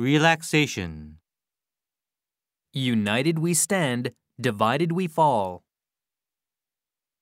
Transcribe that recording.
Relaxation. United we stand, divided we fall.